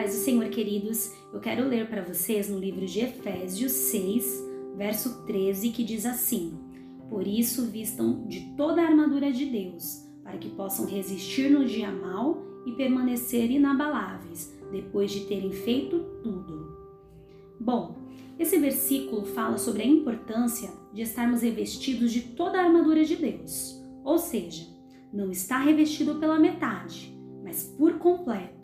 paz do Senhor, queridos. Eu quero ler para vocês no livro de Efésios 6, verso 13, que diz assim: Por isso vistam de toda a armadura de Deus, para que possam resistir no dia mal e permanecer inabaláveis, depois de terem feito tudo. Bom, esse versículo fala sobre a importância de estarmos revestidos de toda a armadura de Deus, ou seja, não está revestido pela metade, mas por completo